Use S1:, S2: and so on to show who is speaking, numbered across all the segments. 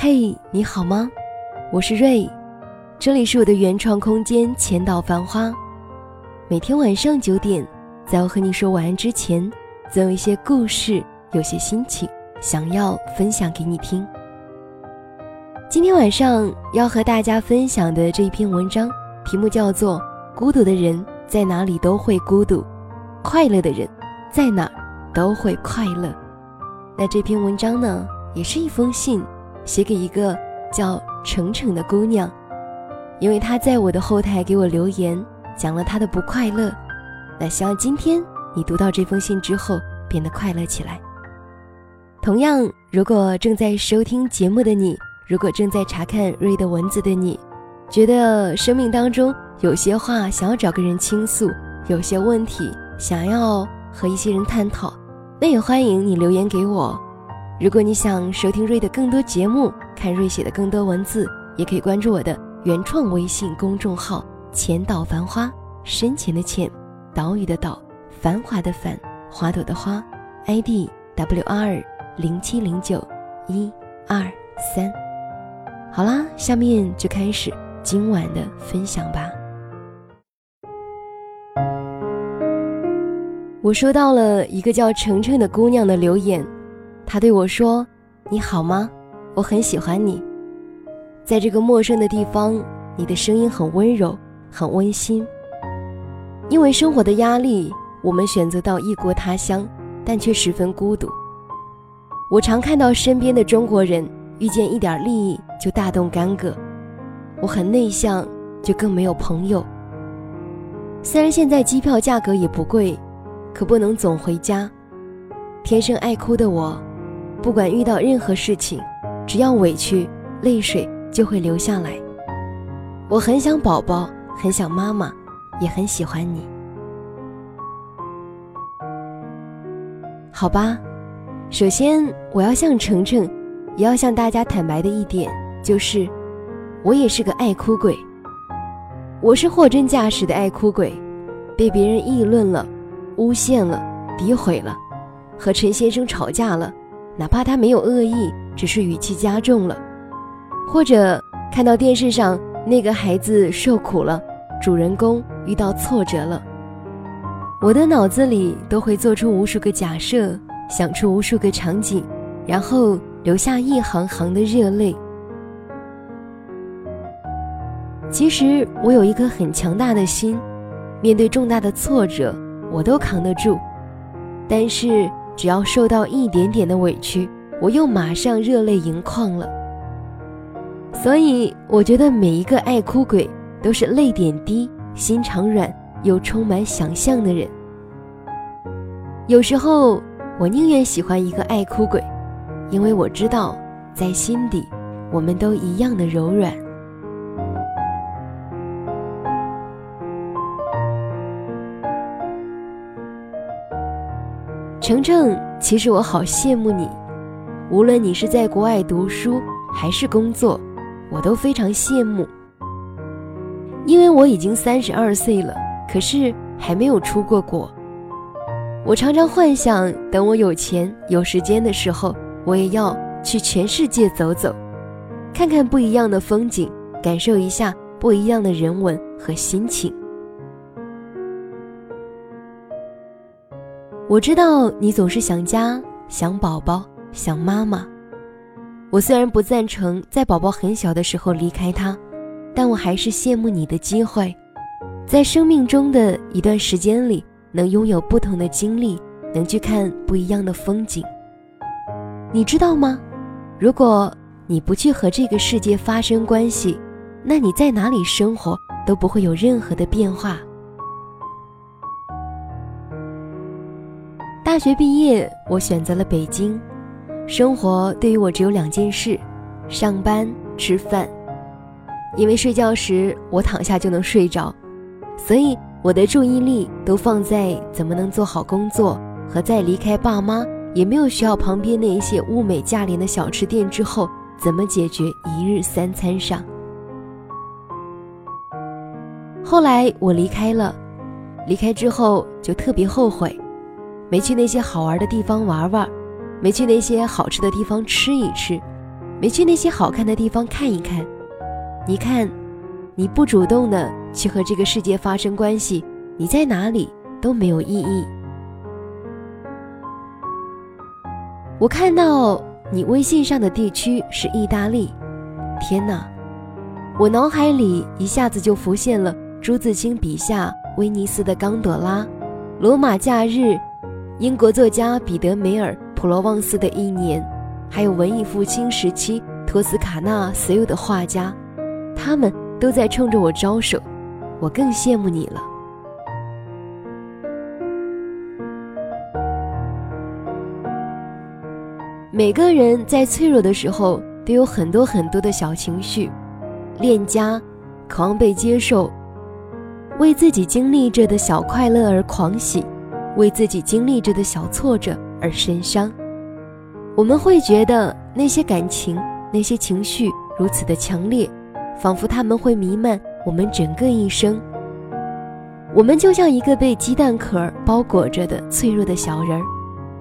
S1: 嘿，你好吗？我是瑞，这里是我的原创空间千岛繁花。每天晚上九点，在我和你说晚安之前，总有一些故事，有些心情，想要分享给你听。今天晚上要和大家分享的这一篇文章，题目叫做《孤独的人在哪里都会孤独，快乐的人在哪都会快乐》。那这篇文章呢，也是一封信，写给一个叫程程的姑娘，因为她在我的后台给我留言，讲了她的不快乐。那希望今天你读到这封信之后，变得快乐起来。同样，如果正在收听节目的你，如果正在查看瑞的文字的你，觉得生命当中有些话想要找个人倾诉，有些问题想要和一些人探讨。那也欢迎你留言给我。如果你想收听瑞的更多节目，看瑞写的更多文字，也可以关注我的原创微信公众号“浅岛繁花”，深浅的浅，岛屿的岛，繁华的繁，花朵的花，ID W R 零七零九一二三。好啦，下面就开始今晚的分享吧。我收到了一个叫程程的姑娘的留言，他对我说：“你好吗？我很喜欢你。在这个陌生的地方，你的声音很温柔，很温馨。因为生活的压力，我们选择到异国他乡，但却十分孤独。我常看到身边的中国人遇见一点利益就大动干戈，我很内向，就更没有朋友。虽然现在机票价格也不贵。”可不能总回家。天生爱哭的我，不管遇到任何事情，只要委屈，泪水就会流下来。我很想宝宝，很想妈妈，也很喜欢你。好吧，首先我要向程程，也要向大家坦白的一点就是，我也是个爱哭鬼。我是货真价实的爱哭鬼，被别人议论了。诬陷了，诋毁了，和陈先生吵架了，哪怕他没有恶意，只是语气加重了，或者看到电视上那个孩子受苦了，主人公遇到挫折了，我的脑子里都会做出无数个假设，想出无数个场景，然后流下一行行的热泪。其实我有一颗很强大的心，面对重大的挫折。我都扛得住，但是只要受到一点点的委屈，我又马上热泪盈眶了。所以我觉得每一个爱哭鬼都是泪点低、心肠软又充满想象的人。有时候我宁愿喜欢一个爱哭鬼，因为我知道在心底我们都一样的柔软。程程，其实我好羡慕你。无论你是在国外读书还是工作，我都非常羡慕。因为我已经三十二岁了，可是还没有出过国。我常常幻想，等我有钱有时间的时候，我也要去全世界走走，看看不一样的风景，感受一下不一样的人文和心情。我知道你总是想家、想宝宝、想妈妈。我虽然不赞成在宝宝很小的时候离开他，但我还是羡慕你的机会，在生命中的一段时间里，能拥有不同的经历，能去看不一样的风景。你知道吗？如果你不去和这个世界发生关系，那你在哪里生活都不会有任何的变化。大学毕业，我选择了北京。生活对于我只有两件事：上班、吃饭。因为睡觉时我躺下就能睡着，所以我的注意力都放在怎么能做好工作和在离开爸妈，也没有学校旁边那一些物美价廉的小吃店之后，怎么解决一日三餐上。后来我离开了，离开之后就特别后悔。没去那些好玩的地方玩玩，没去那些好吃的地方吃一吃，没去那些好看的地方看一看。你看，你不主动的去和这个世界发生关系，你在哪里都没有意义。我看到你微信上的地区是意大利，天哪！我脑海里一下子就浮现了朱自清笔下威尼斯的冈朵拉，罗马假日，英国作家彼得梅尔普罗旺斯的一年，还有文艺复兴时期托斯卡纳所有的画家，他们都在冲着我招手，我更羡慕你了。每个人在脆弱的时候都有很多很多的小情绪，恋家，渴望被接受，为自己经历着的小快乐而狂喜，为自己经历着的小挫折而神伤。我们会觉得那些感情、那些情绪如此的强烈，仿佛他们会弥漫我们整个一生。我们就像一个被鸡蛋壳包裹着的脆弱的小人儿，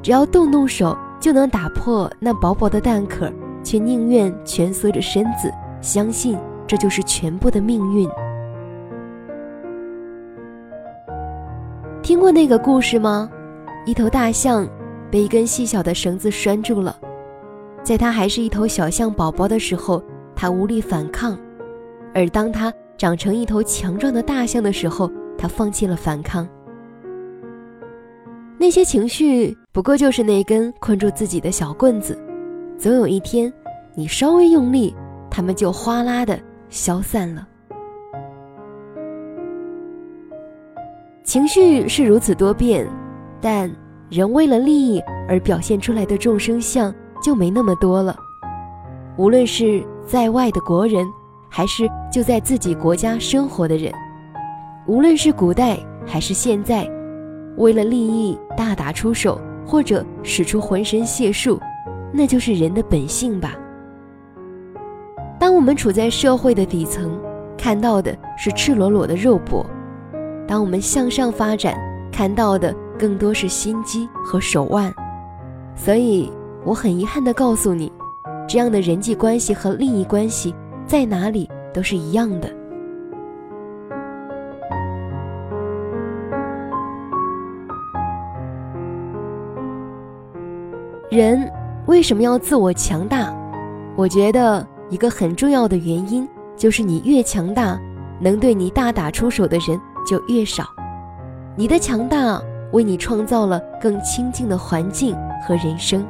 S1: 只要动动手。就能打破那薄薄的蛋壳，却宁愿蜷缩着身子，相信这就是全部的命运。听过那个故事吗？一头大象被一根细小的绳子拴住了，在它还是一头小象宝宝的时候，它无力反抗；而当它长成一头强壮的大象的时候，它放弃了反抗。那些情绪不过就是那根困住自己的小棍子，总有一天，你稍微用力，它们就哗啦的消散了。情绪是如此多变，但人为了利益而表现出来的众生相就没那么多了。无论是在外的国人，还是就在自己国家生活的人，无论是古代还是现在。为了利益大打出手，或者使出浑身解数，那就是人的本性吧。当我们处在社会的底层，看到的是赤裸裸的肉搏；当我们向上发展，看到的更多是心机和手腕。所以，我很遗憾地告诉你，这样的人际关系和利益关系，在哪里都是一样的。人为什么要自我强大？我觉得一个很重要的原因就是你越强大，能对你大打出手的人就越少。你的强大为你创造了更清静的环境和人生。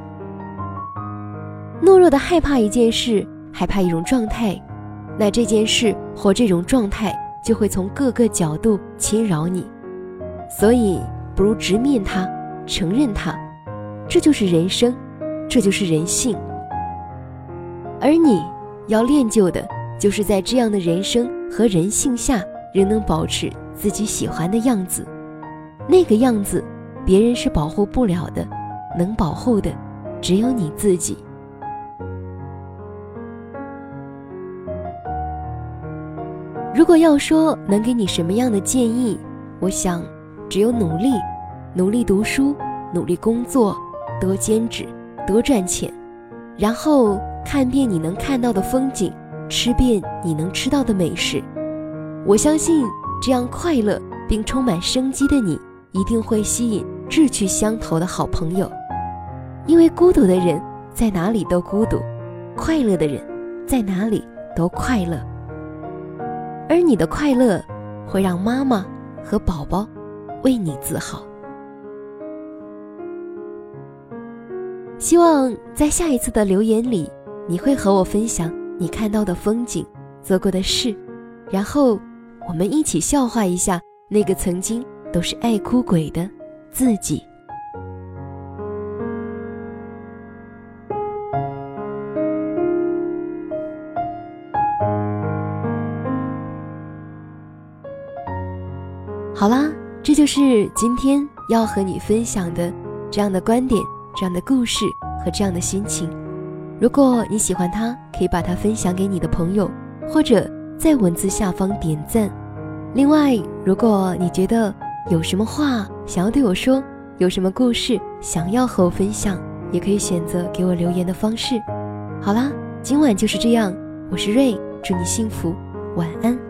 S1: 懦弱的害怕一件事，害怕一种状态，那这件事或这种状态就会从各个角度侵扰你。所以，不如直面它，承认它。这就是人生，这就是人性。而你要练就的，就是在这样的人生和人性下，仍能保持自己喜欢的样子。那个样子，别人是保护不了的，能保护的，只有你自己。如果要说能给你什么样的建议，我想，只有努力，努力读书，努力工作。多兼职，多赚钱，然后看遍你能看到的风景，吃遍你能吃到的美食。我相信，这样快乐并充满生机的你，一定会吸引志趣相投的好朋友。因为孤独的人在哪里都孤独，快乐的人在哪里都快乐。而你的快乐，会让妈妈和宝宝为你自豪。希望在下一次的留言里，你会和我分享你看到的风景、做过的事，然后我们一起笑话一下那个曾经都是爱哭鬼的自己。好啦，这就是今天要和你分享的这样的观点。这样的故事和这样的心情，如果你喜欢它，可以把它分享给你的朋友，或者在文字下方点赞。另外，如果你觉得有什么话想要对我说，有什么故事想要和我分享，也可以选择给我留言的方式。好啦。今晚就是这样，我是瑞，祝你幸福，晚安。